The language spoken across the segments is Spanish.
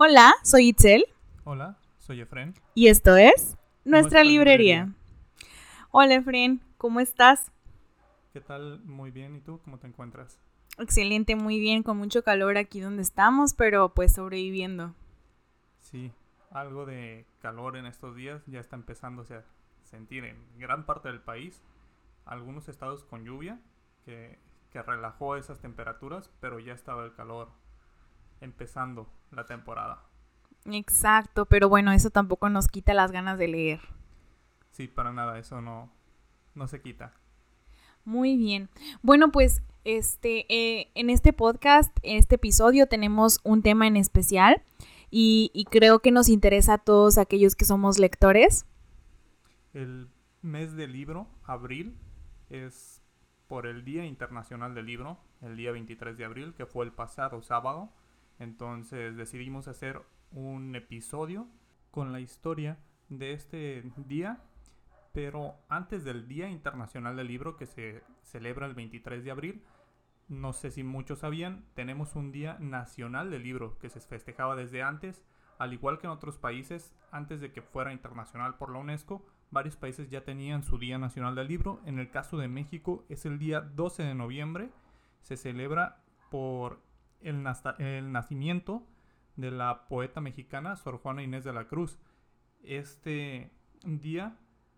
Hola, soy Itzel. Hola, soy Efren. Y esto es Nuestra, librería. Hola Efren, ¿cómo estás? ¿Qué tal? Muy bien. ¿Y tú cómo te encuentras? Excelente, muy bien, con mucho calor aquí donde estamos, pero pues sobreviviendo. Sí, algo de calor en estos días ya está empezándose a sentir en gran parte del país. Algunos estados con lluvia, que, que relajó esas temperaturas, pero ya estaba el calor empezando la temporada. Exacto, pero bueno, eso tampoco nos quita las ganas de leer. Sí, para nada, eso no, no se quita. Muy bien. Bueno, pues este, eh, en este podcast, en este episodio, tenemos un tema en especial y, y creo que nos interesa a todos aquellos que somos lectores. El mes del libro, abril, es por el Día Internacional del Libro, el día 23 de abril, que fue el pasado sábado. Entonces decidimos hacer un episodio con la historia de este día, pero antes del Día Internacional del Libro que se celebra el 23 de abril, no sé si muchos sabían, tenemos un Día Nacional del Libro que se festejaba desde antes, al igual que en otros países, antes de que fuera internacional por la UNESCO, varios países ya tenían su Día Nacional del Libro. En el caso de México es el día 12 de noviembre, se celebra por el, el nacimiento de la poeta mexicana Sor Juana Inés de la Cruz. Este día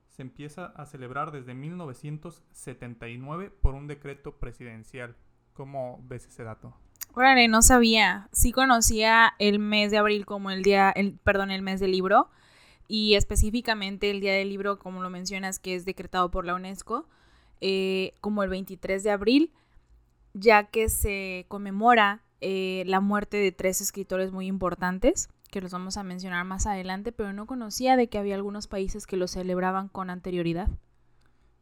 se empieza a celebrar desde 1979 por un decreto presidencial. ¿Cómo ves ese dato? Órale, no sabía. Sí conocía el mes de abril como el día, el, perdón, el mes del libro y específicamente el día del libro, como lo mencionas, que es decretado por la UNESCO, eh, como el 23 de abril, ya que se conmemora eh, la muerte de tres escritores muy importantes, que los vamos a mencionar más adelante, pero no conocía de que había algunos países que lo celebraban con anterioridad.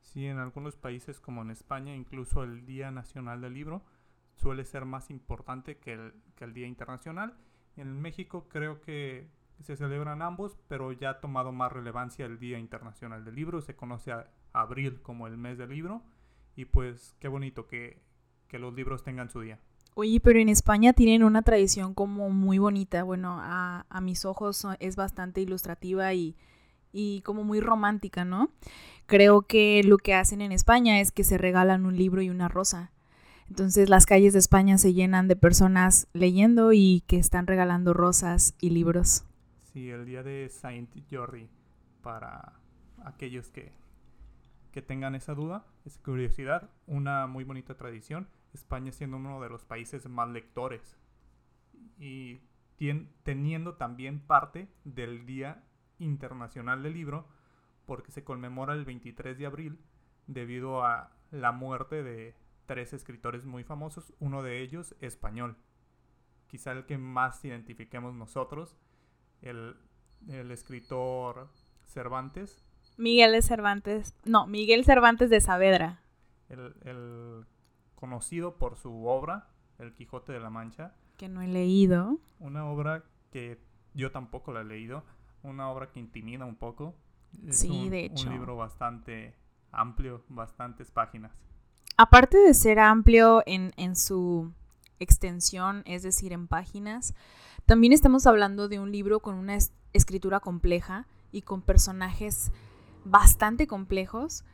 Sí, en algunos países como en España, incluso el Día Nacional del Libro suele ser más importante que el, que el Día Internacional. En México creo que se celebran ambos, pero ya ha tomado más relevancia el Día Internacional del Libro. Se conoce a abril como el mes del libro. Y pues qué bonito que, que los libros tengan su día. Oye, pero en España tienen una tradición como muy bonita. Bueno, a, a mis ojos es bastante ilustrativa y, y como muy romántica, ¿no? Creo que lo que hacen en España es que se regalan un libro y una rosa. Entonces las calles de España se llenan de personas leyendo y que están regalando rosas y libros. Sí, el día de Saint Jordi, para aquellos que, que tengan esa duda, esa curiosidad, una muy bonita tradición España siendo uno de los países más lectores y teniendo también parte del Día Internacional del Libro porque se conmemora el 23 de abril debido a la muerte de tres escritores muy famosos, uno de ellos español, quizá el que más identifiquemos nosotros, el, el escritor Cervantes. Miguel de Cervantes, no, Miguel Cervantes de Saavedra. El, el conocido por su obra, El Quijote de la Mancha. Que no he leído. Una obra que yo tampoco la he leído. Una obra que intimida un poco. sí, de hecho. Un libro bastante amplio, bastantes páginas. Aparte de ser amplio en, en su extensión, es decir, en páginas, también estamos hablando de un libro con una escritura compleja y con personajes bastante complejos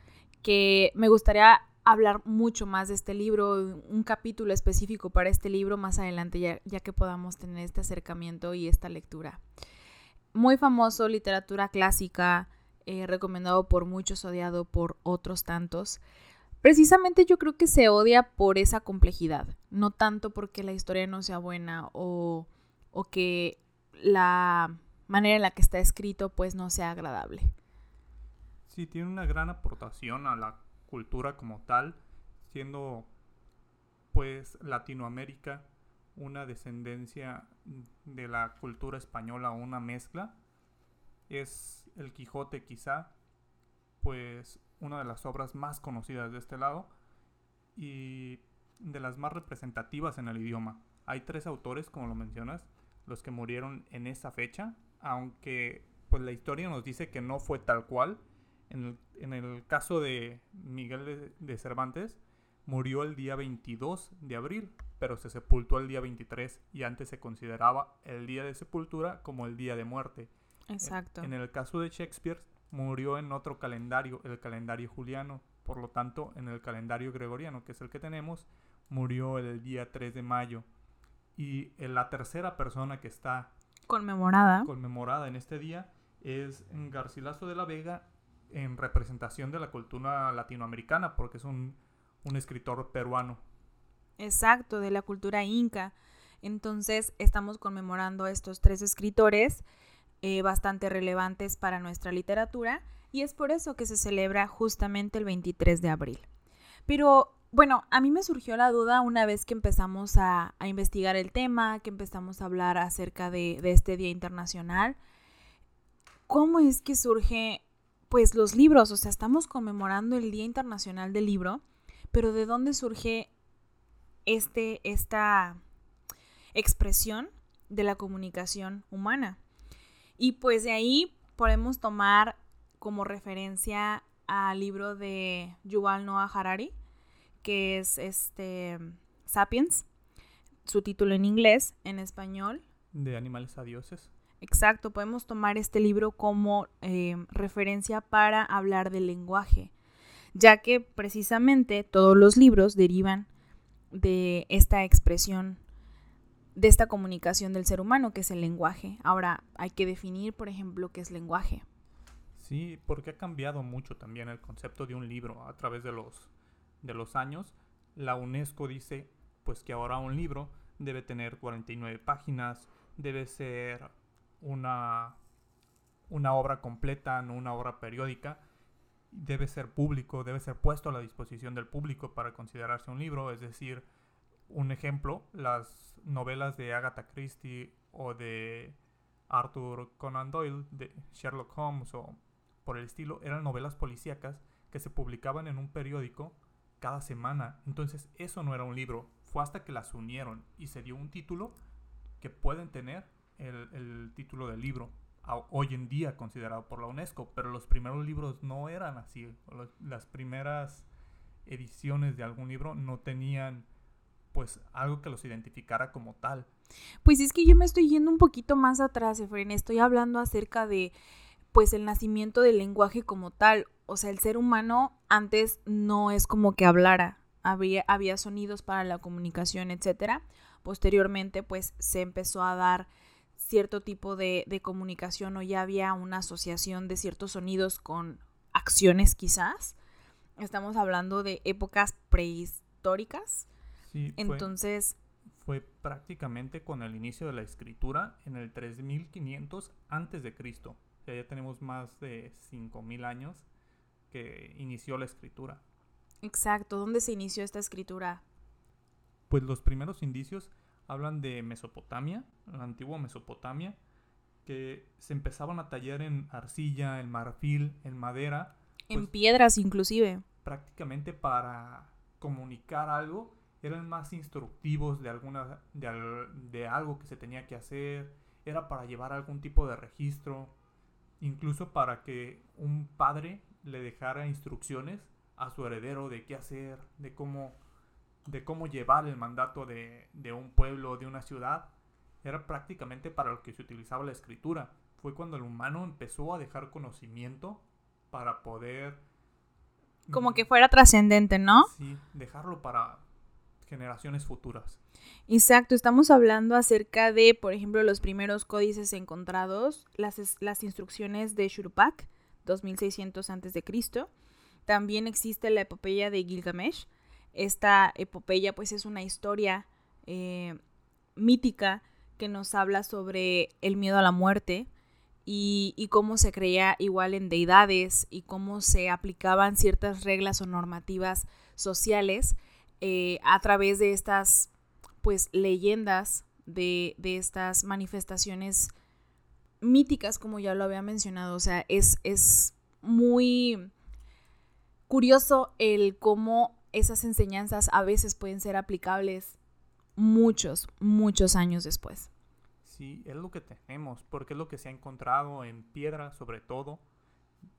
que me gustaría hablar mucho más de este libro, un capítulo específico para este libro más adelante, ya, ya, que podamos tener este acercamiento y esta lectura. Muy famoso, literatura clásica, eh, recomendado por muchos, odiado por otros tantos. Precisamente yo creo que se odia por esa complejidad, no tanto porque la historia no sea buena o, o que la manera en la que está escrito pues no sea agradable. Sí, tiene una gran aportación a la cultura como tal, siendo pues Latinoamérica una descendencia de la cultura española, una mezcla. Es el Quijote quizá, pues una de las obras más conocidas de este lado y de las más representativas en el idioma. Hay tres autores, como lo mencionas, los que murieron en esa fecha, aunque pues la historia nos dice que no fue tal cual, en el, caso de Miguel de, Cervantes, murió el día 22 de abril, pero se sepultó el día 23 y antes se consideraba el día de sepultura como el día de muerte. Exacto. En el caso de Shakespeare, murió en otro calendario, el calendario juliano. Por lo tanto, en el calendario gregoriano, que es el que tenemos, murió el día 3 de mayo. Y la tercera persona que está conmemorada. conmemorada en este día es Garcilaso de la Vega en representación de la cultura latinoamericana, porque es un, un escritor peruano. Exacto, de la cultura inca. Entonces estamos conmemorando a estos tres escritores eh, bastante relevantes para nuestra literatura y es por eso que se celebra justamente el 23 de abril. Pero bueno, a mí me surgió la duda una vez que empezamos a, investigar el tema, que empezamos a hablar acerca de, de este Día Internacional. ¿Cómo es que surge pues los libros? O sea, estamos conmemorando el Día Internacional del Libro, pero ¿de dónde surge este, esta expresión de la comunicación humana? Y pues de ahí podemos tomar como referencia al libro de Yuval Noah Harari, que es este Sapiens, su título en inglés, en español. De animales a dioses. Exacto, podemos tomar este libro como eh, referencia para hablar del lenguaje, ya que precisamente todos los libros derivan de esta expresión de esta comunicación del ser humano, que es el lenguaje. Ahora, hay que definir, por ejemplo, qué es lenguaje. Sí, porque ha cambiado mucho también el concepto de un libro a través de los, de los años. La UNESCO dice pues que ahora un libro debe tener 49 páginas, debe ser una, una obra completa, no una obra periódica, debe ser público, debe ser puesto a la disposición del público para considerarse un libro, es decir, un ejemplo, las novelas de Agatha Christie o de Arthur Conan Doyle, de Sherlock Holmes o por el estilo, eran novelas policíacas que se publicaban en un periódico cada semana. Entonces eso no era un libro, fue hasta que las unieron y se dio un título que pueden tener el, título del libro, hoy en día considerado por la UNESCO, pero los primeros libros no eran así. Las primeras ediciones de algún libro no tenían pues algo que los identificara como tal. Pues es que yo me estoy yendo un poquito más atrás, Efren, estoy hablando acerca de pues el nacimiento del lenguaje como tal. O sea, el ser humano antes no es como que hablara, había, había sonidos para la comunicación, etcétera. Posteriormente, pues se empezó a dar cierto tipo de, de comunicación o ya había una asociación de ciertos sonidos con acciones quizás. Estamos hablando de épocas prehistóricas entonces... Fue, prácticamente con el inicio de la escritura en el 3500 antes de Cristo. O sea, ya tenemos más de 5000 años que inició la escritura. Exacto. ¿Dónde se inició esta escritura? Pues los primeros indicios hablan de Mesopotamia, la antigua Mesopotamia, que se empezaban a tallar en arcilla, en marfil, en madera. en pues piedras inclusive. Prácticamente para comunicar algo eran más instructivos de, alguna, de, algo que se tenía que hacer, era para llevar algún tipo de registro, incluso para que un padre le dejara instrucciones a su heredero de qué hacer, de cómo, de cómo llevar el mandato de, de un pueblo, de una ciudad, era prácticamente para lo que se utilizaba la escritura. Fue cuando el humano empezó a dejar conocimiento para poder... Como que fuera trascendente, ¿no? Sí, dejarlo para, generaciones futuras. Exacto, estamos hablando acerca de, por ejemplo, los primeros códices encontrados, las, las instrucciones de Shurupak, 2600 a.C. También existe la epopeya de Gilgamesh. Esta epopeya pues es una historia eh, mítica que nos habla sobre el miedo a la muerte y, y, cómo se creía igual en deidades y cómo se aplicaban ciertas reglas o normativas sociales eh, a través de estas pues leyendas de, estas manifestaciones míticas como ya lo había mencionado. O sea es, es muy curioso el cómo esas enseñanzas a veces pueden ser aplicables muchos muchos años después sí es lo que tenemos porque es lo que se ha encontrado en piedra sobre todo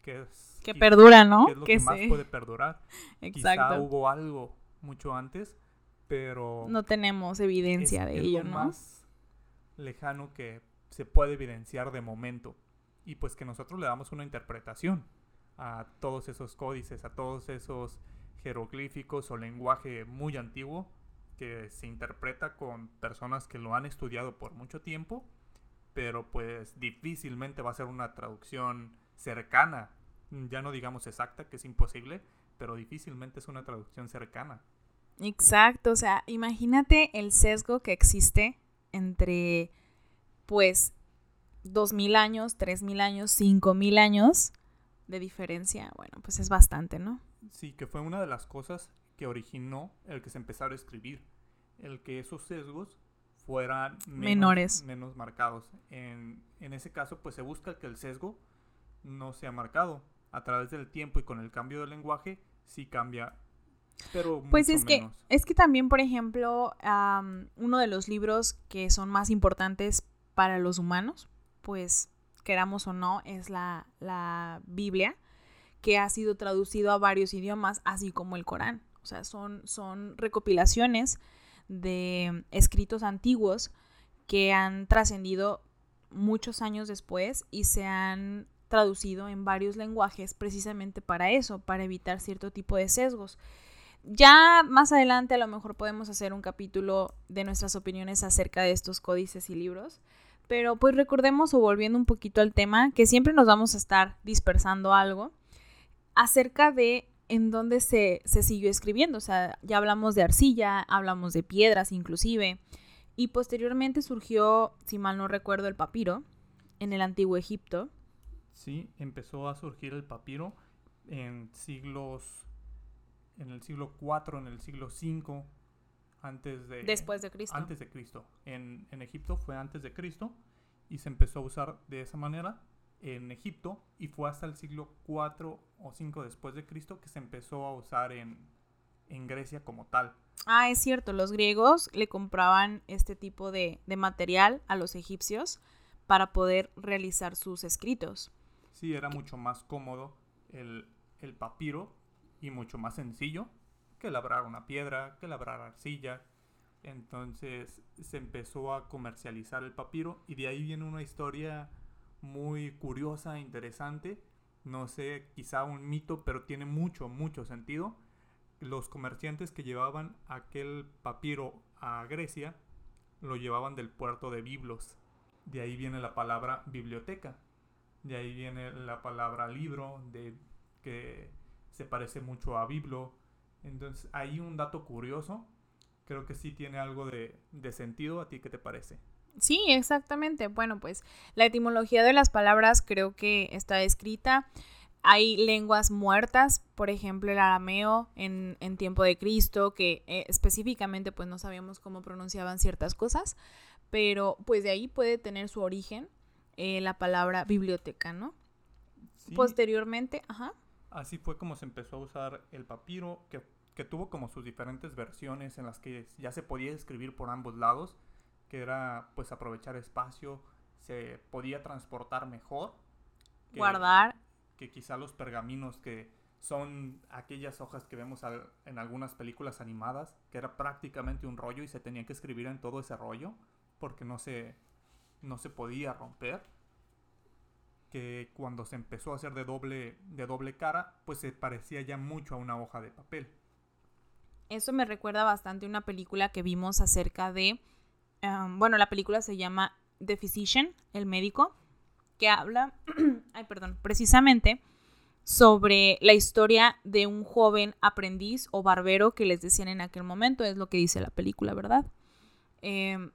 que es que perdura no que es lo que, más puede perdurar Exacto. quizá hubo algo mucho antes, pero... No tenemos evidencia es- de es ello, lo ¿no? más lejano que se puede evidenciar de momento. Y pues que nosotros le damos una interpretación a todos esos códices, a todos esos jeroglíficos o lenguaje muy antiguo que se interpreta con personas que lo han estudiado por mucho tiempo, pero pues difícilmente va a ser una traducción cercana, ya no digamos exacta, que es imposible, pero difícilmente es una traducción cercana. Exacto, o sea, imagínate el sesgo que existe entre, pues, 2000 años, 3000 años, 5000 años de diferencia. Bueno, pues es bastante, ¿no? Sí, que fue una de las cosas que originó el que se empezara a escribir. El que esos sesgos fueran menos, Menores. menos marcados. En, en ese caso, pues se busca que el sesgo no sea marcado. A través del tiempo y con el cambio del lenguaje, sí cambia. Pero Pues es que, menos. es que también, por ejemplo, am, uno de los libros que son más importantes para los humanos, pues queramos o no, es la, la Biblia, que ha sido traducido a varios idiomas, así como el Corán. O sea, son, son recopilaciones de escritos antiguos que han trascendido muchos años después y se han traducido en varios lenguajes precisamente para eso, para evitar cierto tipo de sesgos. Ya más adelante a lo mejor podemos hacer un capítulo de nuestras opiniones acerca de estos códices y libros, pero pues recordemos o volviendo un poquito al tema, que siempre nos vamos a estar dispersando algo acerca de en dónde se, se siguió escribiendo. O sea, ya hablamos de arcilla, hablamos de piedras inclusive, y posteriormente surgió, si mal no recuerdo, el papiro en el antiguo Egipto. Sí, empezó a surgir el papiro en siglos. En el siglo IV, en el siglo V, antes de. Después de Cristo. Antes de Cristo. En, en Egipto fue antes de Cristo y se empezó a usar de esa manera en Egipto y fue hasta el siglo 4 o 5 después de Cristo que se empezó a usar en, en Grecia como tal. Ah, es cierto, los griegos le compraban este tipo de, de material a los egipcios para poder realizar sus escritos. Sí, era mucho más cómodo el, el papiro y mucho más sencillo que labrar una piedra, que labrar arcilla. Entonces se empezó a comercializar el papiro y de ahí viene una historia muy curiosa, interesante. No sé, quizá un mito, pero tiene mucho, mucho sentido. Los comerciantes que llevaban aquel papiro a Grecia lo llevaban del puerto de Biblos. De ahí viene la palabra biblioteca. De ahí viene la palabra libro, de, que se parece mucho a biblo. Entonces, hay un dato curioso. Creo que sí tiene algo de, de sentido. ¿A ti qué te parece? Sí, exactamente. Bueno, pues la etimología de las palabras creo que está escrita. Hay lenguas muertas, por ejemplo el arameo en, en tiempo de Cristo, que eh, específicamente pues no sabíamos cómo pronunciaban ciertas cosas, pero pues de ahí puede tener su origen eh, la palabra biblioteca, ¿no? Sí, Posteriormente, ajá. así fue como se empezó a usar el papiro, que, que tuvo como sus diferentes versiones en las que ya se podía escribir por ambos lados, que era pues aprovechar espacio, se podía transportar mejor. que- Guardar. que quizá los pergaminos que son aquellas hojas que vemos al- en algunas películas animadas, que era prácticamente un rollo y se tenía que escribir en todo ese rollo porque no se, no se podía romper. Que cuando se empezó a hacer de doble, de doble cara, pues se parecía ya mucho a una hoja de papel. Eso me recuerda bastante a una película que vimos acerca de, um, bueno, la película se llama The Physician, el médico, que habla, ay, perdón, precisamente sobre la historia de un joven aprendiz o barbero que les decían en aquel momento, es lo que dice la película, ¿verdad? Em,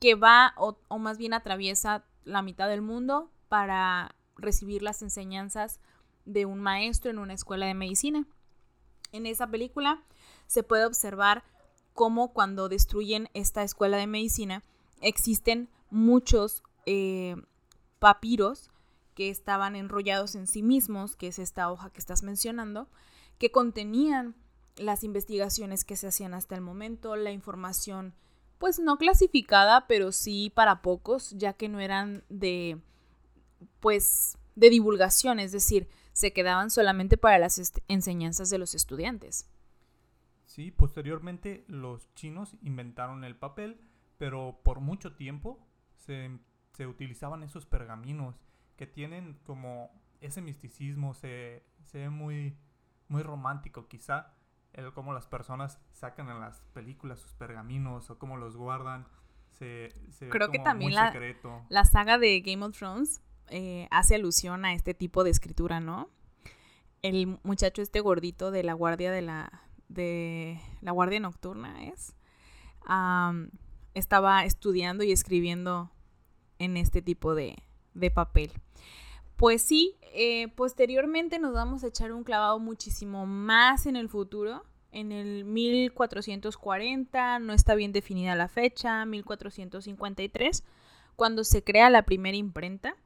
que va o más bien atraviesa la mitad del mundo para recibir las enseñanzas de un maestro en una escuela de medicina. En esa película se puede observar cómo cuando destruyen esta escuela de medicina existen muchos eh, papiros que estaban enrollados en sí mismos, que es esta hoja que estás mencionando, que contenían las investigaciones que se hacían hasta el momento, la información, pues no clasificada, pero sí para pocos, ya que no eran de, pues, de divulgación, es decir, se quedaban solamente para las enseñanzas de los estudiantes. Sí, posteriormente los chinos inventaron el papel, pero por mucho tiempo se, se utilizaban esos pergaminos que tienen como ese misticismo, se, se ve muy, muy romántico quizá, el cómo las personas sacan en las películas sus pergaminos o cómo los guardan. Se, se Creo que también la-. La saga de Game of Thrones eh, hace alusión a este tipo de escritura, ¿no? El muchacho este gordito de la guardia de la de la guardia nocturna es estaba estudiando y escribiendo en este tipo de, de papel. Pues sí, eh, posteriormente nos vamos a echar un clavado muchísimo más en el futuro. En el 1440, no está bien definida la fecha, 1453, cuando se crea la primera imprenta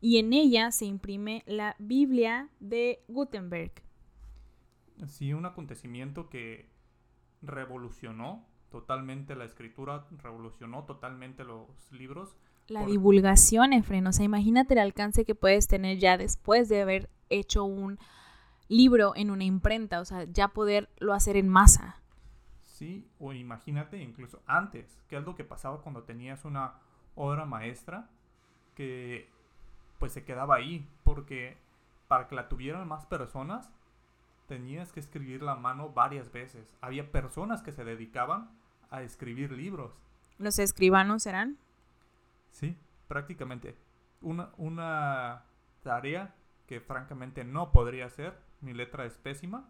y en ella se imprime la Biblia de Gutenberg. Sí, un acontecimiento que revolucionó totalmente la escritura, revolucionó totalmente los libros. La Por- divulgación, Efren, o sea, imagínate el alcance que puedes tener ya después de haber hecho un libro en una imprenta, o sea, ya poderlo hacer en masa. Sí, o imagínate incluso antes, qué es lo que pasaba cuando tenías una obra maestra que pues se quedaba ahí, porque para que la tuvieran más personas tenías que escribirla a mano varias veces. Había personas que se dedicaban a escribir libros. Los escribanos eran Sí, prácticamente. Una, una tarea que francamente no podría hacer. Mi letra es pésima.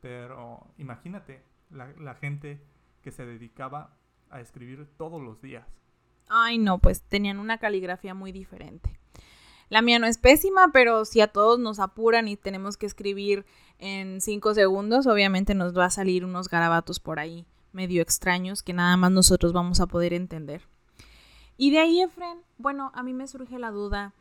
Pero imagínate la, la gente que se dedicaba a escribir todos los días. Ay, no, pues tenían una caligrafía muy diferente. La mía no es pésima, pero si a todos nos apuran y tenemos que escribir en cinco segundos, obviamente nos va a salir unos garabatos por ahí medio extraños que nada más nosotros vamos a poder entender. Y de ahí, Efren, bueno, a mí me surge la duda,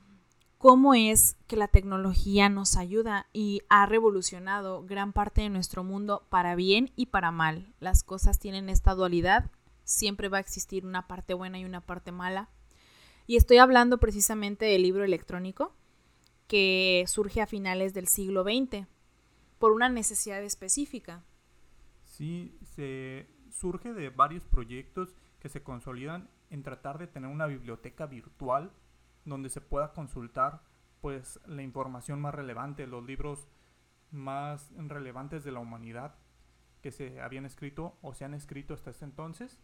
¿cómo es que la tecnología nos ayuda y ha revolucionado gran parte de nuestro mundo para bien y para mal? Las cosas tienen esta dualidad, siempre va a existir una parte buena y una parte mala. Y estoy hablando precisamente del libro electrónico que surge a finales del siglo XX por una necesidad específica. Sí, se surge de varios proyectos que se consolidan en tratar de tener una biblioteca virtual donde se pueda consultar pues la información más relevante, los libros más relevantes de la humanidad que se habían escrito o se han escrito hasta este entonces.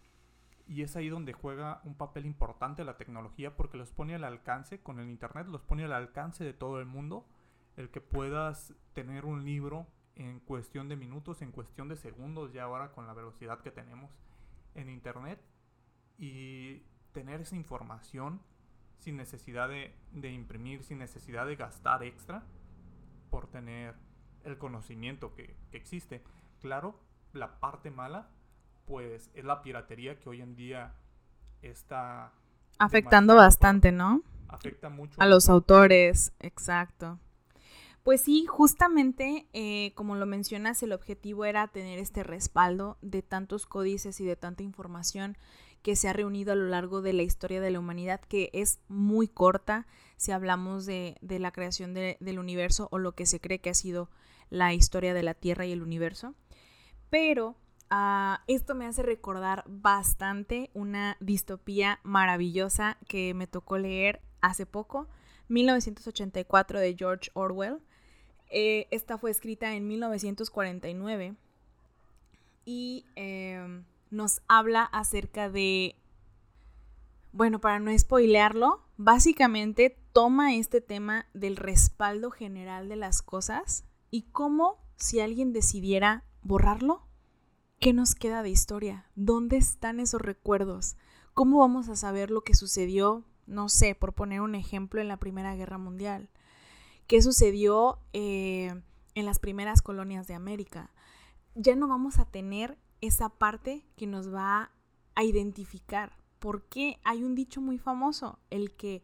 Y es ahí donde juega un papel importante la tecnología porque los pone al alcance, con el Internet los pone al alcance de todo el mundo, el que puedas tener un libro en cuestión de minutos, en cuestión de segundos, ya ahora con la velocidad que tenemos en Internet, y tener esa información sin necesidad de, imprimir, sin necesidad de gastar extra por tener el conocimiento que existe. Claro, la parte mala, pues es la piratería que hoy en día está Afectando bastante, ¿no? afecta mucho A los autores, exacto. Pues sí, justamente eh, como lo mencionas, el objetivo era tener este respaldo de tantos códices y de tanta información que se ha reunido a lo largo de la historia de la humanidad, que es muy corta si hablamos de, de la creación de- del universo o lo que se cree que ha sido la historia de la Tierra y el universo. Pero ah, esto me hace recordar bastante una distopía maravillosa que me tocó leer hace poco, 1984 de George Orwell. Eh, esta fue escrita en 1949 y eh, nos habla acerca de, bueno, para no spoilearlo, básicamente toma este tema del respaldo general de las cosas y cómo si alguien decidiera borrarlo, ¿qué nos queda de historia? ¿Dónde están esos recuerdos? ¿Cómo vamos a saber lo que sucedió, no sé, por poner un ejemplo, en la Primera Guerra Mundial? ¿Qué sucedió eh, en las primeras colonias de América? Ya no vamos a tener esa parte que nos va a identificar. Porque hay un dicho muy famoso, el que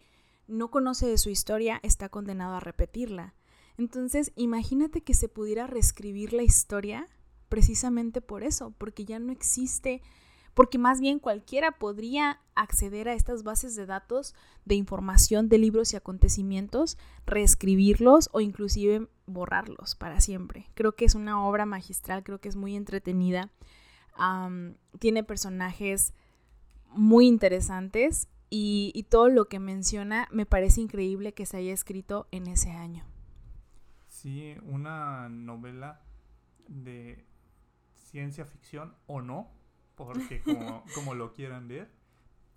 no conoce de su historia está condenado a repetirla. Entonces, imagínate que se pudiera reescribir la historia precisamente por eso, porque ya no existe porque más bien cualquiera podría acceder a estas bases de datos de información de libros y acontecimientos, reescribirlos o inclusive borrarlos para siempre. Creo que es una obra magistral, creo que es muy entretenida, tiene personajes muy interesantes y, y todo lo que menciona me parece increíble que se haya escrito en ese año. Sí, una novela de ciencia ficción o no, porque como, como lo quieran ver,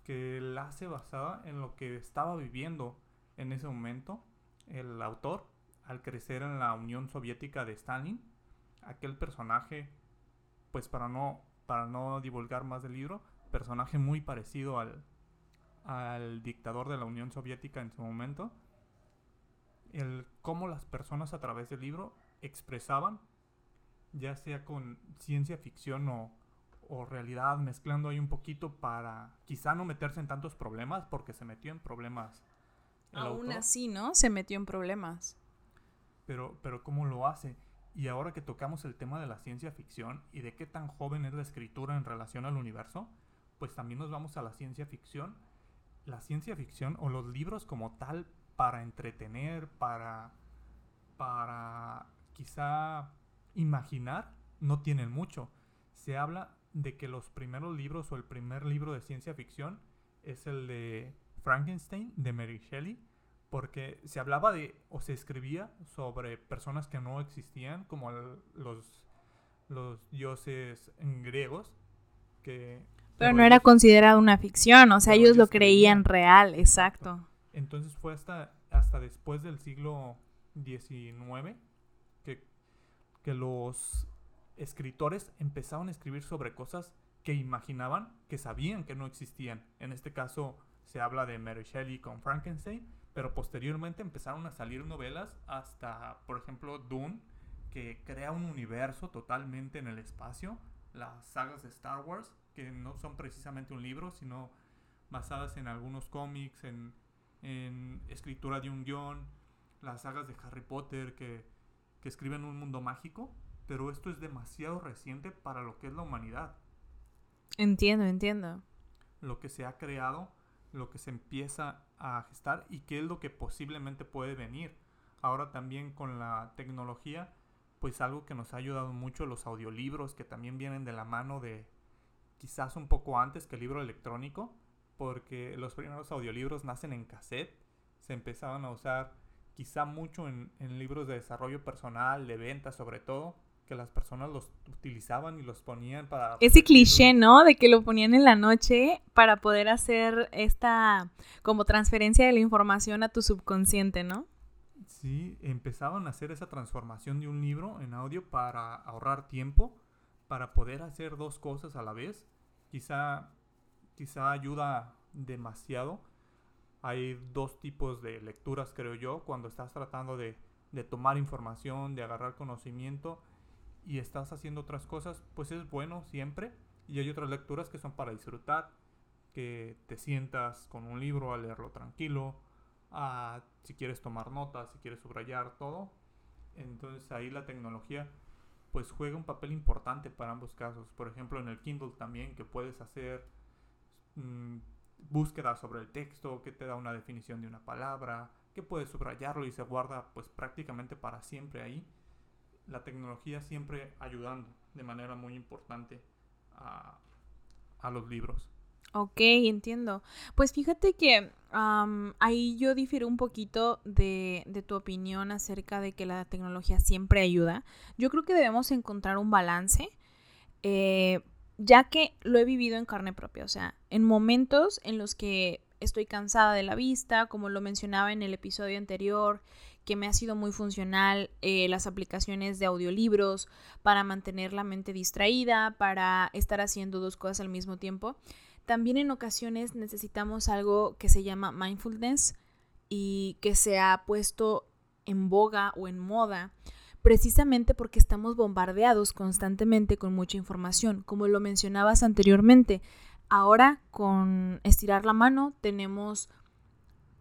que la hace basada en lo que estaba viviendo en ese momento el autor al crecer en la Unión Soviética de Stalin. Aquel personaje, pues para no, para no divulgar más del libro, personaje muy parecido al, al dictador de la Unión Soviética en su momento. El cómo las personas a través del libro expresaban, ya sea con ciencia ficción o, o realidad, mezclando ahí un poquito para quizá no meterse en tantos problemas, porque se metió en problemas. Aún así, ¿no? Se metió en problemas. Pero, pero ¿cómo lo hace? Y ahora que tocamos el tema de la ciencia ficción y de qué tan joven es la escritura en relación al universo, pues también nos vamos a la ciencia ficción. La ciencia ficción o los libros como tal para entretener, para, para quizá imaginar, no tienen mucho. Se habla de que los primeros libros o el primer libro de ciencia ficción es el de Frankenstein de Mary Shelley, porque se hablaba de o se escribía sobre personas que no existían, como los, los dioses griegos, que... Pero no era considerado una ficción, o sea, ellos lo creían real, exacto. Entonces fue hasta, hasta después del siglo XIX que los escritores empezaron a escribir sobre cosas que imaginaban, que sabían que no existían. En este caso se habla de Mary Shelley con Frankenstein, pero posteriormente empezaron a salir novelas hasta, por ejemplo, Dune, que crea un universo totalmente en el espacio, las sagas de Star Wars, que no son precisamente un libro, sino basadas en algunos cómics, en, en escritura de un guion, las sagas de Harry Potter que, que escriben un mundo mágico, pero esto es demasiado reciente para lo que es la humanidad. Entiendo, entiendo. Lo que se ha creado, lo que se empieza a gestar y qué es lo que posiblemente puede venir. Ahora también con la tecnología, pues algo que nos ha ayudado mucho los audiolibros que también vienen de la mano de quizás un poco antes que el libro electrónico, porque los primeros audiolibros nacen en cassette, se empezaban a usar quizá mucho en, en libros de desarrollo personal, de venta sobre todo, que las personas los utilizaban y los ponían para... Ese cliché, ¿no? De que lo ponían en la noche para poder hacer esta como transferencia de la información a tu subconsciente, ¿no? Sí, empezaban a hacer esa transformación de un libro en audio para ahorrar tiempo, para poder hacer dos cosas a la vez. Quizá, quizá ayuda demasiado. Hay dos tipos de lecturas, creo yo, cuando estás tratando de, de tomar información, de agarrar conocimiento y estás haciendo otras cosas, pues es bueno siempre. Y hay otras lecturas que son para disfrutar, que te sientas con un libro a leerlo tranquilo, si quieres tomar notas, si quieres subrayar todo. Entonces ahí la tecnología pues juega un papel importante para ambos casos. Por ejemplo en el Kindle también que puedes hacer mm, búsqueda sobre el texto, que te da una definición de una palabra, que puedes subrayarlo y se guarda pues prácticamente para siempre ahí la tecnología siempre ayudando de manera muy importante a, los libros. Ok, entiendo. Pues fíjate que ahí yo difiero un poquito de, de, tu opinión acerca de que la tecnología siempre ayuda. Yo creo que debemos encontrar un balance, eh, ya que lo he vivido en carne propia, o sea, en momentos en los que estoy cansada de la vista, como lo mencionaba en el episodio anterior, que me ha sido muy funcional eh, las aplicaciones de audiolibros para mantener la mente distraída, para estar haciendo dos cosas al mismo tiempo. También en ocasiones necesitamos algo que se llama mindfulness y que se ha puesto en boga o en moda precisamente porque estamos bombardeados constantemente con mucha información, como lo mencionabas anteriormente. Ahora con estirar la mano tenemos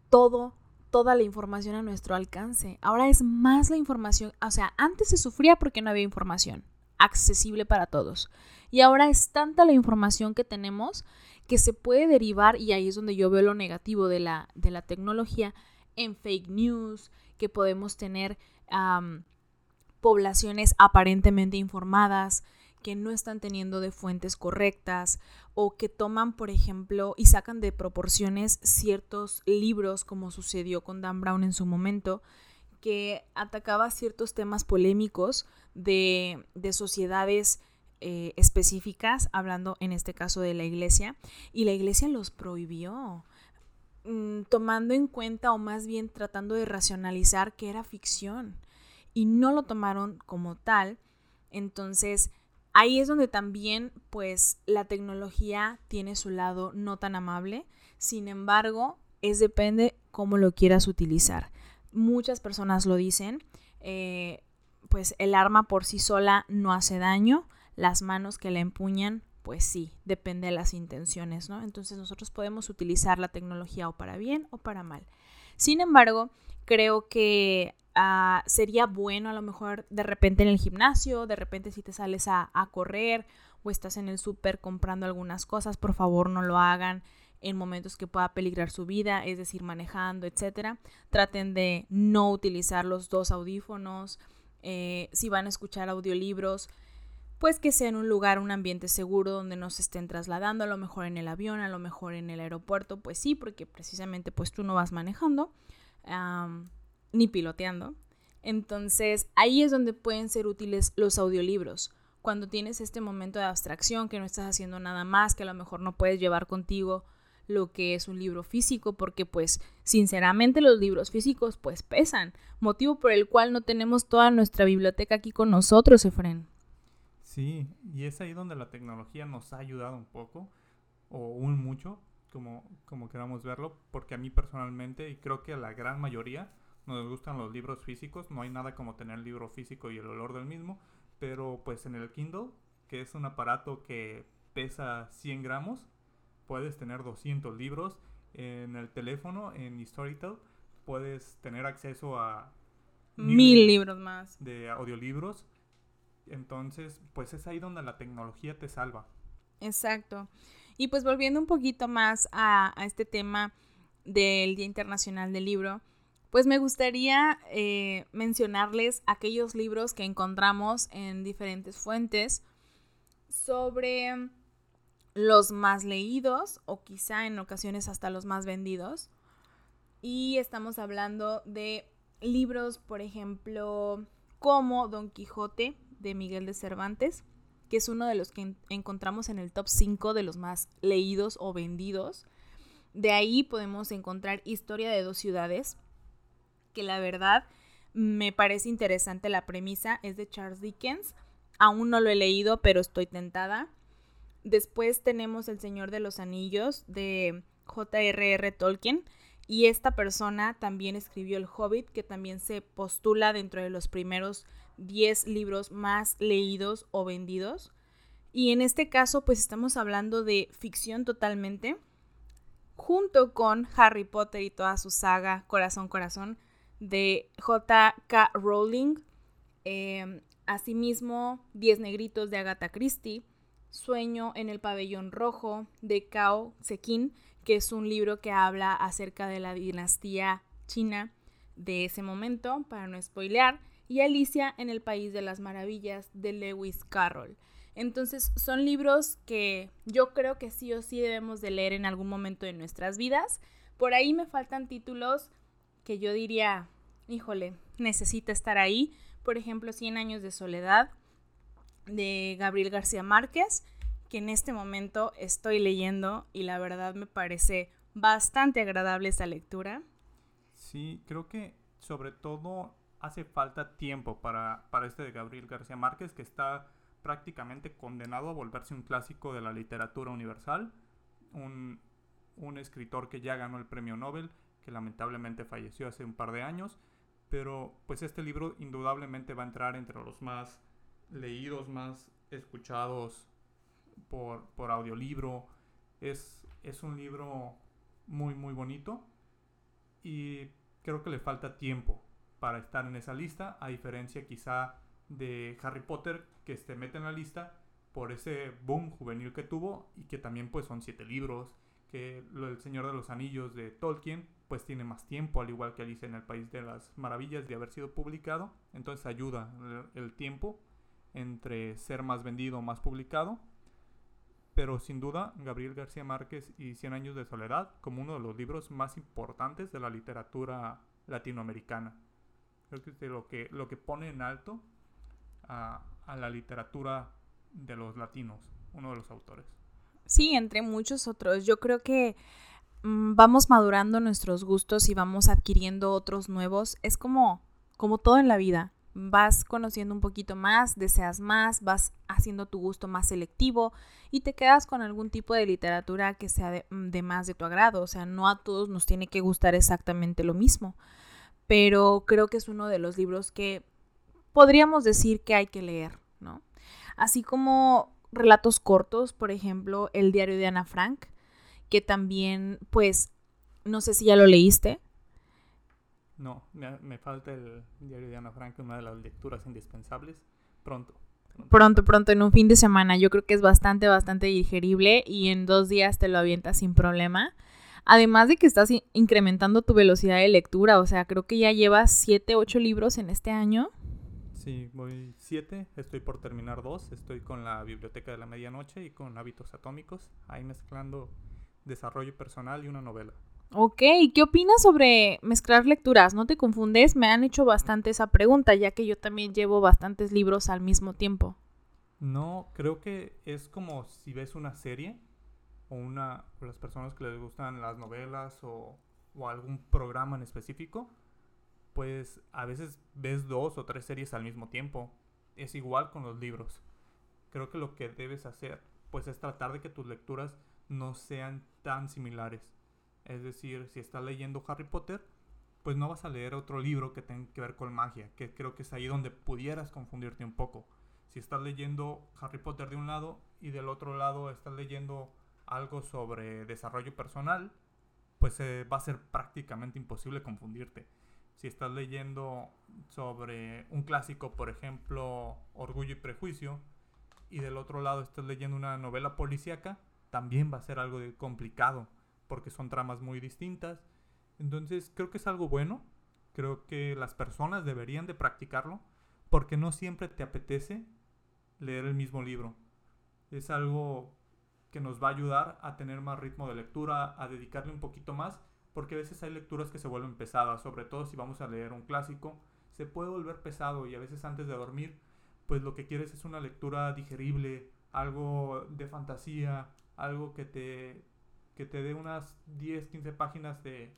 todo toda la información a nuestro alcance. Ahora es más la información, o sea, antes se sufría porque no había información. accesible para todos. Y ahora es tanta la información que tenemos que se puede derivar, y ahí es donde yo veo lo negativo de la, de la tecnología, en fake news, que podemos tener poblaciones aparentemente informadas, que no están teniendo de fuentes correctas o que toman, por ejemplo, y sacan de proporciones ciertos libros, como sucedió con Dan Brown en su momento, que atacaba ciertos temas polémicos de, sociedades eh, específicas, hablando en este caso de la iglesia, y la iglesia los prohibió, mm, tomando en cuenta o más bien tratando de racionalizar que era ficción, y no lo tomaron como tal. Entonces, ahí es donde también pues la tecnología tiene su lado no tan amable, sin embargo, es depende cómo lo quieras utilizar. Muchas personas lo dicen, eh, pues el arma por sí sola no hace daño, las manos que la empuñan, pues sí, depende de las intenciones, ¿no? Entonces nosotros podemos utilizar la tecnología o para bien o para mal. Sin embargo, creo que Ah, sería bueno a lo mejor de repente en el gimnasio, de repente si te sales a, correr o estás en el súper comprando algunas cosas, por favor no lo hagan en momentos que pueda peligrar su vida, es decir, manejando, etcétera. Traten de no utilizar los dos audífonos. Eh, si van a escuchar audiolibros, pues que sea en un lugar, un ambiente seguro donde no se estén trasladando, a lo mejor en el avión, a lo mejor en el aeropuerto, pues sí, porque precisamente pues tú no vas manejando ni piloteando. Entonces ahí es donde pueden ser útiles los audiolibros. Cuando tienes este momento de abstracción, que no estás haciendo nada más, que a lo mejor no puedes llevar contigo lo que es un libro físico, porque pues sinceramente los libros físicos pues pesan, motivo por el cual no tenemos toda nuestra biblioteca aquí con nosotros, Efren. Sí, y es ahí donde la tecnología nos ha ayudado un poco, o un mucho, como, como queramos verlo, porque a mí personalmente, y creo que a la gran mayoría, nos gustan los libros físicos, no hay nada como tener el libro físico y el olor del mismo, pero pues en el Kindle, que es un aparato que pesa 100 gramos, puedes tener 200 libros. En el teléfono, en Storytel, puedes tener acceso a mil libros más de audiolibros. Entonces, pues es ahí donde la tecnología te salva. Exacto. Y pues volviendo un poquito más a, a este tema del Día Internacional del Libro, pues me gustaría eh, mencionarles aquellos libros que encontramos en diferentes fuentes sobre los más leídos o quizá en ocasiones hasta los más vendidos. Y estamos hablando de libros, por ejemplo, como Don Quijote de Miguel de Cervantes, que es uno de los que encontramos en el top 5 de los más leídos o vendidos. De ahí podemos encontrar Historia de dos ciudades que la verdad me parece interesante la premisa, es de Charles Dickens. Aún no lo he leído, pero estoy tentada. Después tenemos El Señor de los Anillos de J.R.R. Tolkien. Y esta persona también escribió El Hobbit, que también se postula dentro de los primeros 10 libros más leídos o vendidos. Y en este caso, pues estamos hablando de ficción totalmente, junto con Harry Potter y toda su saga Corazón Corazón, de J.K. Rowling. Em, asimismo, Diez Negritos de Agatha Christie. Sueño en el Pabellón Rojo de Cao Sekin, que es un libro que habla acerca de la dinastía china de ese momento, para no spoilear. Y Alicia en el País de las Maravillas de Lewis Carroll. Entonces son libros que yo creo que sí o sí debemos de leer en algún momento de nuestras vidas. Por ahí me faltan títulos que yo diría, híjole, necesita estar ahí. Por ejemplo, Cien años de soledad de Gabriel García Márquez, que en este momento estoy leyendo y la verdad me parece bastante agradable esa lectura. Sí, creo que sobre todo hace falta tiempo para, para este de Gabriel García Márquez, que está prácticamente condenado a volverse un clásico de la literatura universal, un, un escritor que ya ganó el premio Nobel, que lamentablemente falleció hace un par de años, pero pues este libro indudablemente va a entrar entre los más leídos, más escuchados por, por audiolibro. Es, es un libro muy muy bonito y creo que le falta tiempo para estar en esa lista, a diferencia quizá de Harry Potter que se mete en la lista por ese boom juvenil que tuvo y que también pues son siete libros, que del Señor de los Anillos de Tolkien pues tiene más tiempo, al igual que Alice en el País de las Maravillas de haber sido publicado, entonces ayuda el tiempo entre ser más vendido o más publicado. Pero sin duda, Gabriel García Márquez y Cien años de soledad como uno de los libros más importantes de la literatura latinoamericana. Creo que es lo que, lo que pone en alto a, a la literatura de los latinos, uno de los autores. Sí, entre muchos otros. Yo creo que vamos madurando nuestros gustos y vamos adquiriendo otros nuevos. Es como, como todo en la vida vas conociendo un poquito más, deseas más, vas haciendo tu gusto más selectivo y te quedas con algún tipo de literatura que sea de, mm, más de tu agrado. O sea, no a todos nos tiene que gustar exactamente lo mismo, pero creo que es uno de los libros que podríamos decir que hay que leer, ¿no? Así como relatos cortos, por ejemplo, El diario de Ana Frank, que también, pues, no sé si ya lo leíste, no, me, falta el diario de Ana Frank, una de las lecturas indispensables. Pronto, pronto. Pronto, en un fin de semana. Yo creo que es bastante, bastante digerible y en dos días te lo avientas sin problema. Además de que estás incrementando tu velocidad de lectura, o sea, creo que ya llevas siete, ocho libros en este año. Sí, voy siete, estoy por terminar dos, estoy con la Biblioteca de la Medianoche y con Hábitos Atómicos, ahí mezclando desarrollo personal y una novela. Ok, ¿qué opinas sobre mezclar lecturas? ¿No te confundes? Me han hecho bastante esa pregunta, ya que yo también llevo bastantes libros al mismo tiempo. No, creo que es como si ves una serie o una o las personas que les gustan las novelas o, o algún programa en específico, pues a veces ves dos o tres series al mismo tiempo. Es igual con los libros. Creo que lo que debes hacer pues es tratar de que tus lecturas no sean tan similares es decir, si estás leyendo Harry Potter, pues no vas a leer otro libro que tenga que ver con magia, que creo que es ahí donde pudieras confundirte un poco. Si estás leyendo Harry Potter de un lado y del otro lado estás leyendo algo sobre desarrollo personal, pues eh, va a ser prácticamente imposible confundirte. Si estás leyendo sobre un clásico, por ejemplo, Orgullo y Prejuicio, y del otro lado estás leyendo una novela policíaca, también va a ser algo complicado porque son tramas muy distintas. Entonces creo que es algo bueno, creo que las personas deberían de practicarlo, porque no siempre te apetece leer el mismo libro. Es algo que nos va a ayudar a tener más ritmo de lectura, a dedicarle un poquito más, porque a veces hay lecturas que se vuelven pesadas, sobre todo si vamos a leer un clásico, se puede volver pesado y a veces antes de dormir, pues lo que quieres es una lectura digerible, algo de fantasía, algo que te que te dé unas 10, 15 páginas de,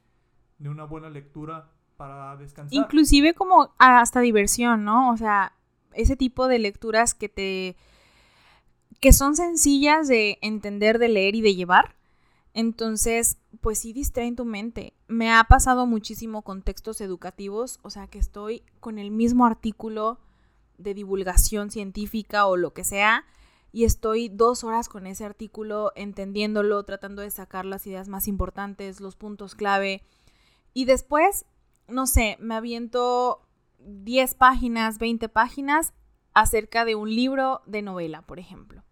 una buena lectura para descansar. Inclusive como hasta diversión, ¿no? O sea, ese tipo de lecturas que te que son sencillas de entender, de leer y de llevar. Entonces, pues sí distraen tu mente. Me ha pasado muchísimo con textos educativos, o sea, que estoy con el mismo artículo de divulgación científica o lo que sea y estoy dos horas con ese artículo entendiéndolo, tratando de sacar las ideas más importantes, los puntos clave. Y después, no sé, me aviento 10 páginas, 20 páginas acerca de un libro de novela, por ejemplo.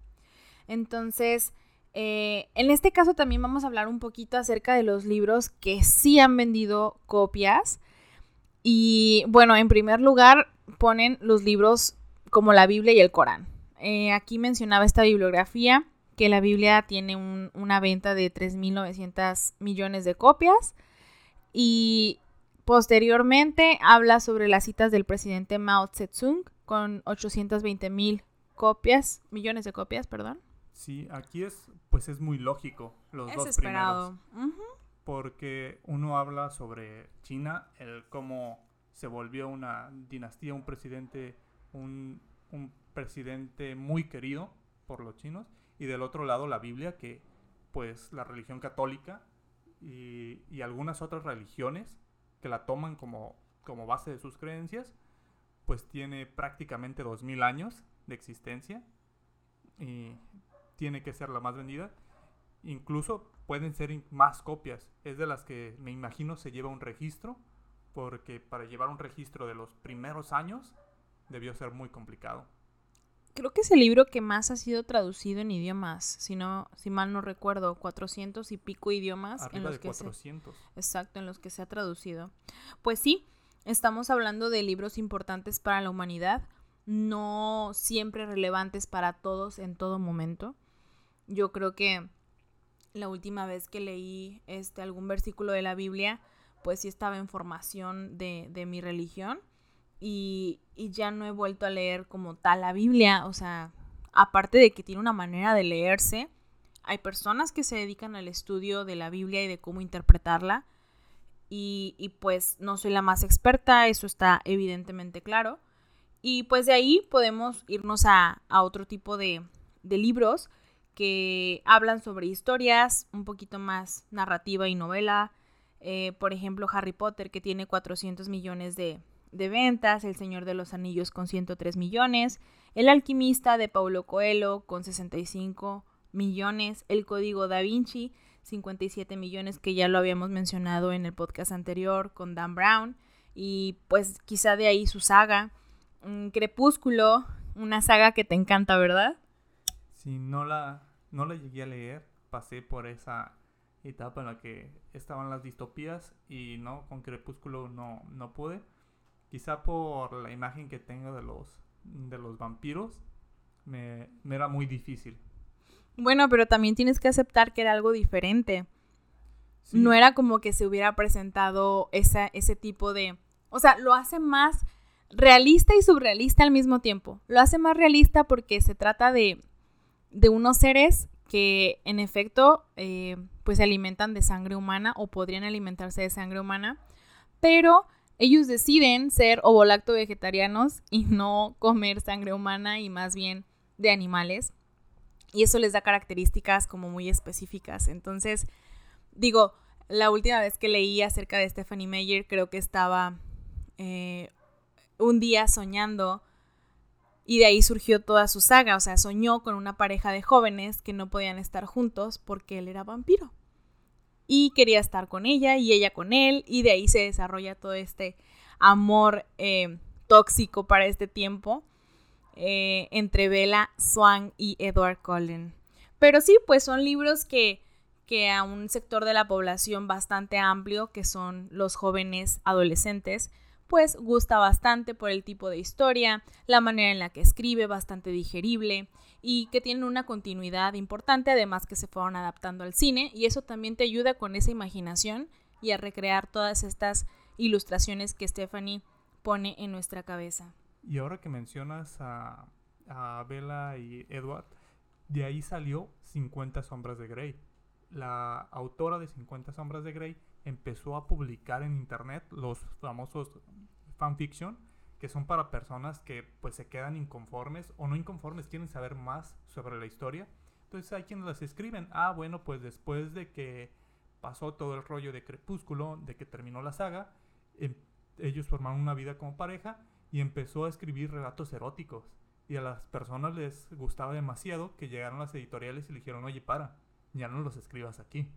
Entonces, eh, en este caso también vamos a hablar un poquito acerca de los libros que sí han vendido copias. Y bueno, en primer lugar ponen los libros como la Biblia y el Corán. Eh, aquí mencionaba esta bibliografía que la Biblia tiene una venta de 3.900 millones de copias y posteriormente habla sobre las citas del presidente Mao Zedong con 820 mil copias, millones de copias, perdón. Sí, aquí es, pues es muy lógico los dos esperado. primeros. Porque uno habla sobre China, el cómo se volvió una dinastía, un presidente, un, un presidente muy querido por los chinos, y del otro lado la Biblia, que pues la religión católica y, y algunas otras religiones que la toman como, como base de sus creencias, pues tiene prácticamente 2000 años de existencia y tiene que ser la más vendida. Incluso pueden ser más copias. Es de las que me imagino se lleva un registro, porque para llevar un registro de los primeros años debió ser muy complicado. Creo que es el libro que más ha sido traducido en idiomas, si no, si mal no recuerdo, 400 y pico idiomas Arriba en los de que 400. se, exacto, en los que se ha traducido. Pues sí, estamos hablando de libros importantes para la humanidad, no siempre relevantes para todos en todo momento. Yo creo que la última vez que leí este algún versículo de la Biblia, pues sí estaba en formación de, de mi religión y, ya no he vuelto a leer como tal la Biblia, o sea, aparte de que tiene una manera de leerse, hay personas que se dedican al estudio de la Biblia y de cómo interpretarla. Y, y, pues no soy la más experta, eso está evidentemente claro. Y pues de ahí podemos irnos a, a otro tipo de, de, libros que hablan sobre historias, un poquito más narrativa y novela. Eh, por ejemplo, Harry Potter, que tiene 400 millones de, de ventas, El Señor de los Anillos con 103 millones, El Alquimista de Paulo Coelho con 65 millones, El Código da Vinci 57 millones que ya lo habíamos mencionado en el podcast anterior con Dan Brown y pues quizá de ahí su saga, Crepúsculo, una saga que te encanta, ¿verdad? Sí, no la, no la llegué a leer, pasé por esa etapa en la que estaban las distopías y no, con Crepúsculo no, no pude. Quizá por la imagen que tengo de los, de los vampiros, me, me era muy difícil. Bueno, pero también tienes que aceptar que era algo diferente. Sí. No era como que se hubiera presentado esa, ese tipo de... O sea, lo hace más realista y surrealista al mismo tiempo. Lo hace más realista porque se trata de, de unos seres que en efecto eh, pues se alimentan de sangre humana o podrían alimentarse de sangre humana, pero ellos deciden ser ovolacto vegetarianos y no comer sangre humana y más bien de animales. Y eso les da características como muy específicas. Entonces, digo, la última vez que leí acerca de Stephanie Meyer, creo que estaba eh, un día soñando y de ahí surgió toda su saga. O sea, soñó con una pareja de jóvenes que no podían estar juntos porque él era vampiro. Y quería estar con ella y ella con él. Y de ahí se desarrolla todo este amor eh, tóxico para este tiempo eh, entre Bella Swan y Edward Cullen. Pero sí, pues son libros que, que a un sector de la población bastante amplio, que son los jóvenes adolescentes, pues gusta bastante por el tipo de historia, la manera en la que escribe, bastante digerible y que tienen una continuidad importante, además que se fueron adaptando al cine y eso también te ayuda con esa imaginación y a recrear todas estas ilustraciones que Stephanie pone en nuestra cabeza. Y ahora que mencionas a, a Bella y Edward, de ahí salió 50 sombras de Grey. La autora de 50 sombras de Grey empezó a publicar en internet los famosos fanfiction que son para personas que pues se quedan inconformes o no inconformes, quieren saber más sobre la historia. Entonces hay quienes las escriben, ah bueno, pues después de que pasó todo el rollo de Crepúsculo, de que terminó la saga, eh, ellos formaron una vida como pareja y empezó a escribir relatos eróticos. Y a las personas les gustaba demasiado que llegaron las editoriales y le dijeron, oye, para, ya no los escribas aquí.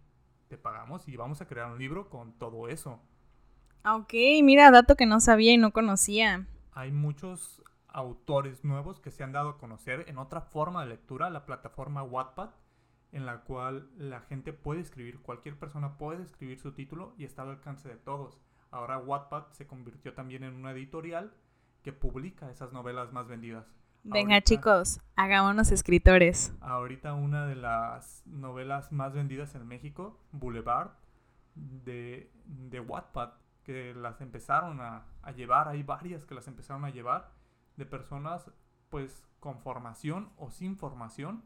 Te pagamos y vamos a crear un libro con todo eso. Ok, mira, dato que no sabía y no conocía. Hay muchos autores nuevos que se han dado a conocer en otra forma de lectura, la plataforma Wattpad, en la cual la gente puede escribir, cualquier persona puede escribir su título y está al alcance de todos. Ahora Wattpad se convirtió también en una editorial que publica esas novelas más vendidas. Venga ahorita, chicos, hagámonos escritores. Ahorita una de las novelas más vendidas en México, Boulevard, de, de Wattpad, que las empezaron a, llevar, hay varias que las empezaron a llevar, de personas pues con formación o sin formación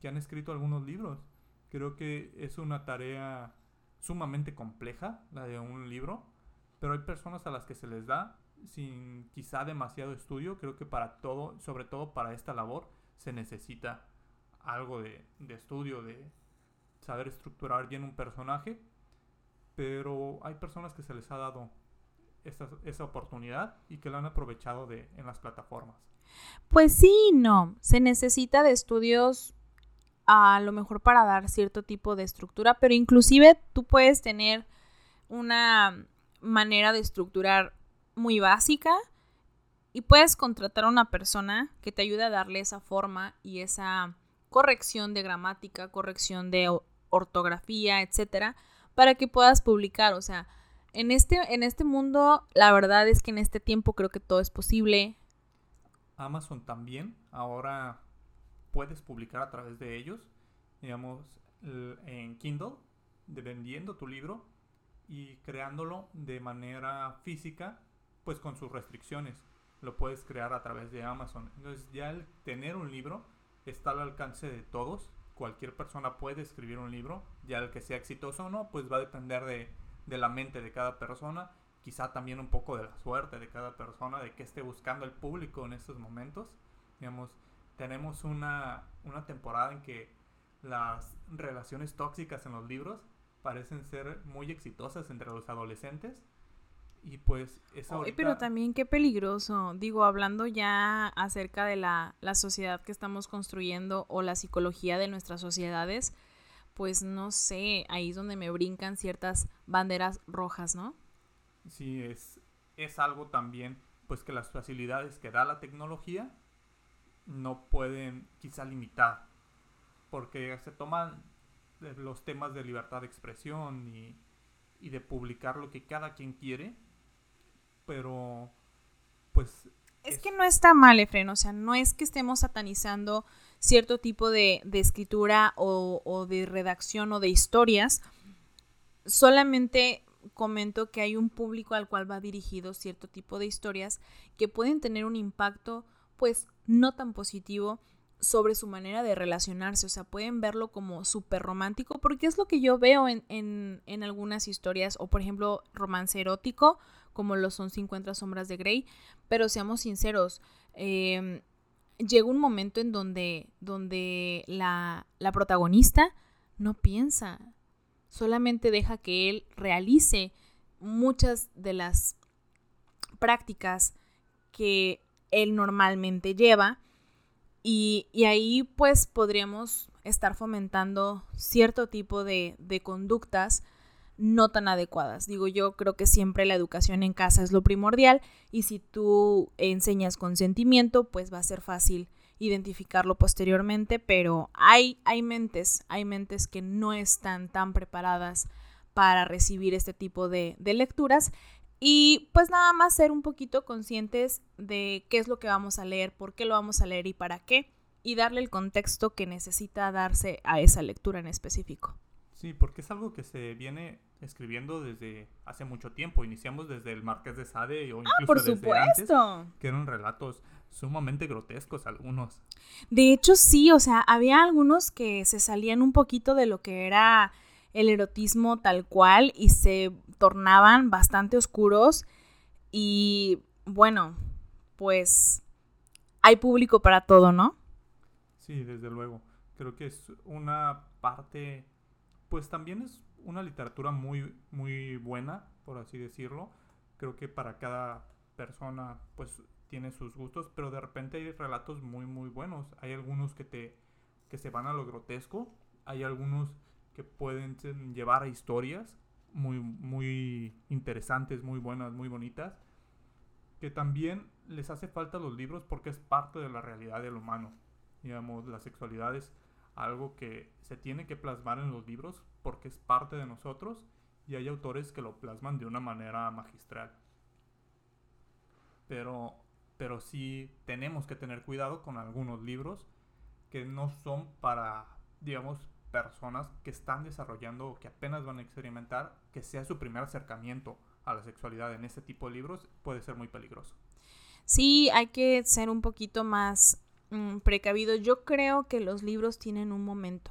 que han escrito algunos libros. Creo que es una tarea sumamente compleja, la de un libro, pero hay personas a las que se les da sin quizá demasiado estudio. Creo que para todo, sobre todo para esta labor, se necesita algo de estudio, de saber estructurar bien un personaje. Pero hay personas que se les ha dado esta, esa oportunidad y que la han aprovechado de, en las plataformas. Pues sí, no. Se necesita de estudios a lo mejor para dar cierto tipo de estructura, pero inclusive tú puedes tener una manera de estructurar muy básica y puedes contratar a una persona que te ayude a darle esa forma y esa corrección de gramática, corrección de ortografía, etcétera, para que puedas publicar. O sea, en este, en este mundo, la verdad es que en este tiempo creo que todo es posible. Amazon también ahora puedes publicar a través de ellos, digamos, en Kindle, vendiendo tu libro y creándolo de manera física, pues con sus restricciones. Lo puedes crear a través de Amazon. Entonces ya el tener un libro está al alcance de todos. Cualquier persona puede escribir un libro. Ya el que sea exitoso o no, pues va a depender de, de la mente de cada persona. Quizá también un poco de la suerte de cada persona, de qué esté buscando el público en estos momentos. Digamos, tenemos una, una temporada en que las relaciones tóxicas en los libros parecen ser muy exitosas entre los adolescentes. Y pues eso... Pero también qué peligroso. Digo, hablando ya acerca de la, la sociedad que estamos construyendo o la psicología de nuestras sociedades, pues no sé, ahí es donde me brincan ciertas banderas rojas, ¿no? Sí, es, es algo también, pues que las facilidades que da la tecnología no pueden quizá limitar, porque se toman los temas de libertad de expresión y, de publicar lo que cada quien quiere, pero pues... Es, que no está mal, Efren, o sea, no es que estemos satanizando cierto tipo de, escritura o, o, de redacción o de historias, solamente comento que hay un público al cual va dirigido cierto tipo de historias que pueden tener un impacto pues no tan positivo sobre su manera de relacionarse, o sea, pueden verlo como súper romántico, porque es lo que yo veo en, en, algunas historias, o por ejemplo, romance erótico, como lo son 50 sombras de Grey, pero seamos sinceros, em, llega un momento en donde, donde la, la protagonista no piensa, solamente deja que él realice muchas de las prácticas que él normalmente lleva. Y, ahí pues podríamos estar fomentando cierto tipo de, de conductas no tan adecuadas. Digo, yo creo que siempre la educación en casa es lo primordial y si tú enseñas consentimiento, pues va a ser fácil identificarlo posteriormente, pero hay, hay mentes, hay mentes que no están tan preparadas para recibir este tipo de, de lecturas y pues nada más ser un poquito conscientes de qué es lo que vamos a leer, por qué lo vamos a leer y para qué, y darle el contexto que necesita darse a esa lectura en específico. Sí, porque es algo que se viene escribiendo desde hace mucho tiempo. Iniciamos desde el Marqués de Sade o ah, incluso por desde supuesto. antes, que eran relatos sumamente grotescos algunos. De hecho, sí, o sea, había algunos que se salían un poquito de lo que era el erotismo tal cual y se tornaban bastante oscuros y bueno, pues hay público para todo, ¿no? Sí, desde luego. Creo que es una parte, pues también es una literatura muy, muy buena, por así decirlo. Creo que para cada persona, pues tiene sus gustos, pero de repente hay relatos muy, muy buenos. Hay algunos que te, que se van a lo grotesco, hay algunos que pueden llevar a historias muy, muy interesantes, muy buenas, muy bonitas, que también les hace falta los libros porque es parte de la realidad del humano. Digamos, la sexualidad es algo que se tiene que plasmar en los libros porque es parte de nosotros y hay autores que lo plasman de una manera magistral. Pero, pero sí tenemos que tener cuidado con algunos libros que no son para, digamos, personas que están desarrollando o que apenas van a experimentar, que sea su primer acercamiento a la sexualidad en este tipo de libros, puede ser muy peligroso. Sí, hay que ser un poquito más mm, precavido. Yo creo que los libros tienen un momento.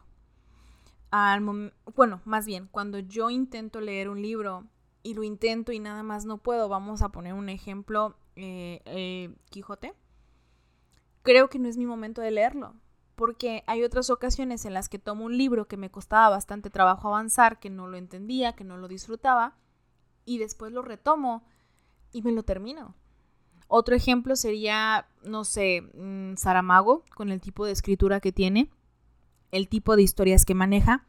Al bueno, más bien, cuando yo intento leer un libro y lo intento y nada más no puedo, vamos a poner un ejemplo, eh, Quijote. Creo que no es mi momento de leerlo porque hay otras ocasiones en las que tomo un libro que me costaba bastante trabajo avanzar, que no lo entendía, que no lo disfrutaba, y después lo retomo y me lo termino. Otro ejemplo sería, no sé, mm, Saramago, con el tipo de escritura que tiene, el tipo de historias que maneja.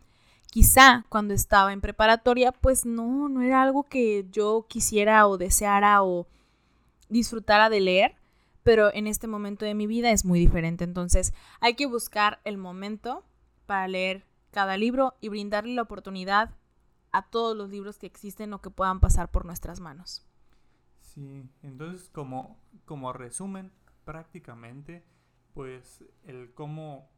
Quizá cuando estaba en preparatoria, pues no, no era algo que yo quisiera o deseara o disfrutara de leer, pero en este momento de mi vida es muy diferente. Entonces hay que buscar el momento para leer cada libro y brindarle la oportunidad a todos los libros que existen o que puedan pasar por nuestras manos. Sí, entonces como, como resumen, prácticamente, pues el cómo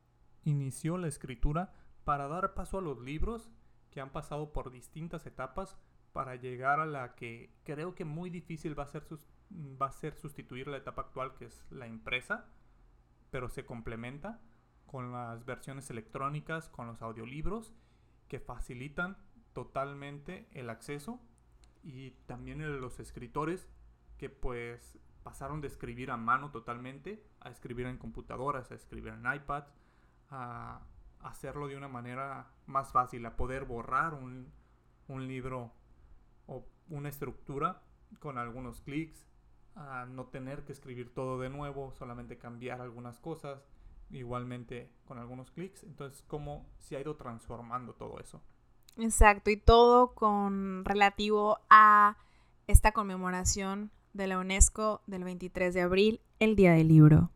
inició la escritura para dar paso a los libros que han pasado por distintas etapas para llegar a la que creo que muy difícil va a ser, va a ser sustituir la etapa actual que es la impresa, pero se complementa con las versiones electrónicas, con los audiolibros que facilitan totalmente el acceso y también los escritores que pues pasaron de escribir a mano totalmente a escribir en computadoras, a escribir en iPad, a hacerlo de una manera más fácil, a poder borrar un, un libro o una estructura con algunos clics, a no tener que escribir todo de nuevo, solamente cambiar algunas cosas, igualmente con algunos clics. Entonces, ¿cómo se ha ido transformando todo eso? Exacto, y todo con relativo a esta conmemoración de la UNESCO del 23 de abril, el Día del Libro.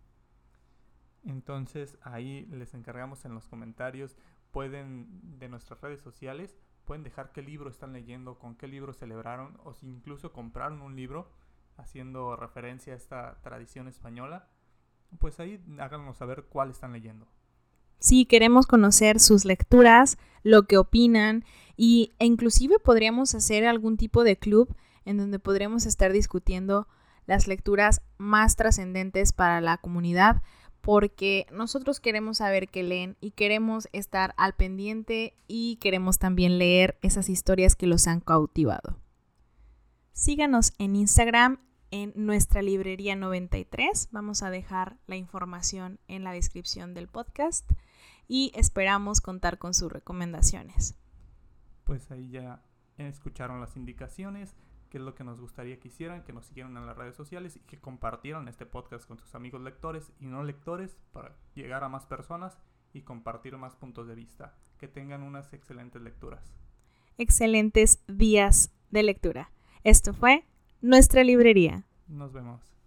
Entonces ahí les encargamos en los comentarios, pueden de nuestras redes sociales, pueden dejar qué libro están leyendo, con qué libro celebraron o si incluso compraron un libro haciendo referencia a esta tradición española, pues ahí háganos saber cuál están leyendo. Sí, queremos conocer sus lecturas, lo que opinan y, e inclusive podríamos hacer algún tipo de club en donde podríamos estar discutiendo las lecturas más trascendentes para la comunidad, porque nosotros queremos saber qué leen y queremos estar al pendiente y queremos también leer esas historias que los han cautivado. Síganos en Instagram en nuestra librería 93. Vamos a dejar la información en la descripción del podcast y esperamos contar con sus recomendaciones. Pues ahí ya escucharon las indicaciones qué es lo que nos gustaría que hicieran, que nos siguieran en las redes sociales y que compartieran este podcast con sus amigos lectores y no lectores para llegar a más personas y compartir más puntos de vista. Que tengan unas excelentes lecturas. Excelentes días de lectura. Esto fue nuestra librería. Nos vemos.